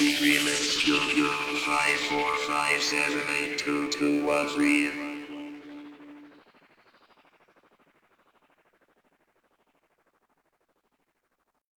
Remix Studio five four five seven eight two two one three.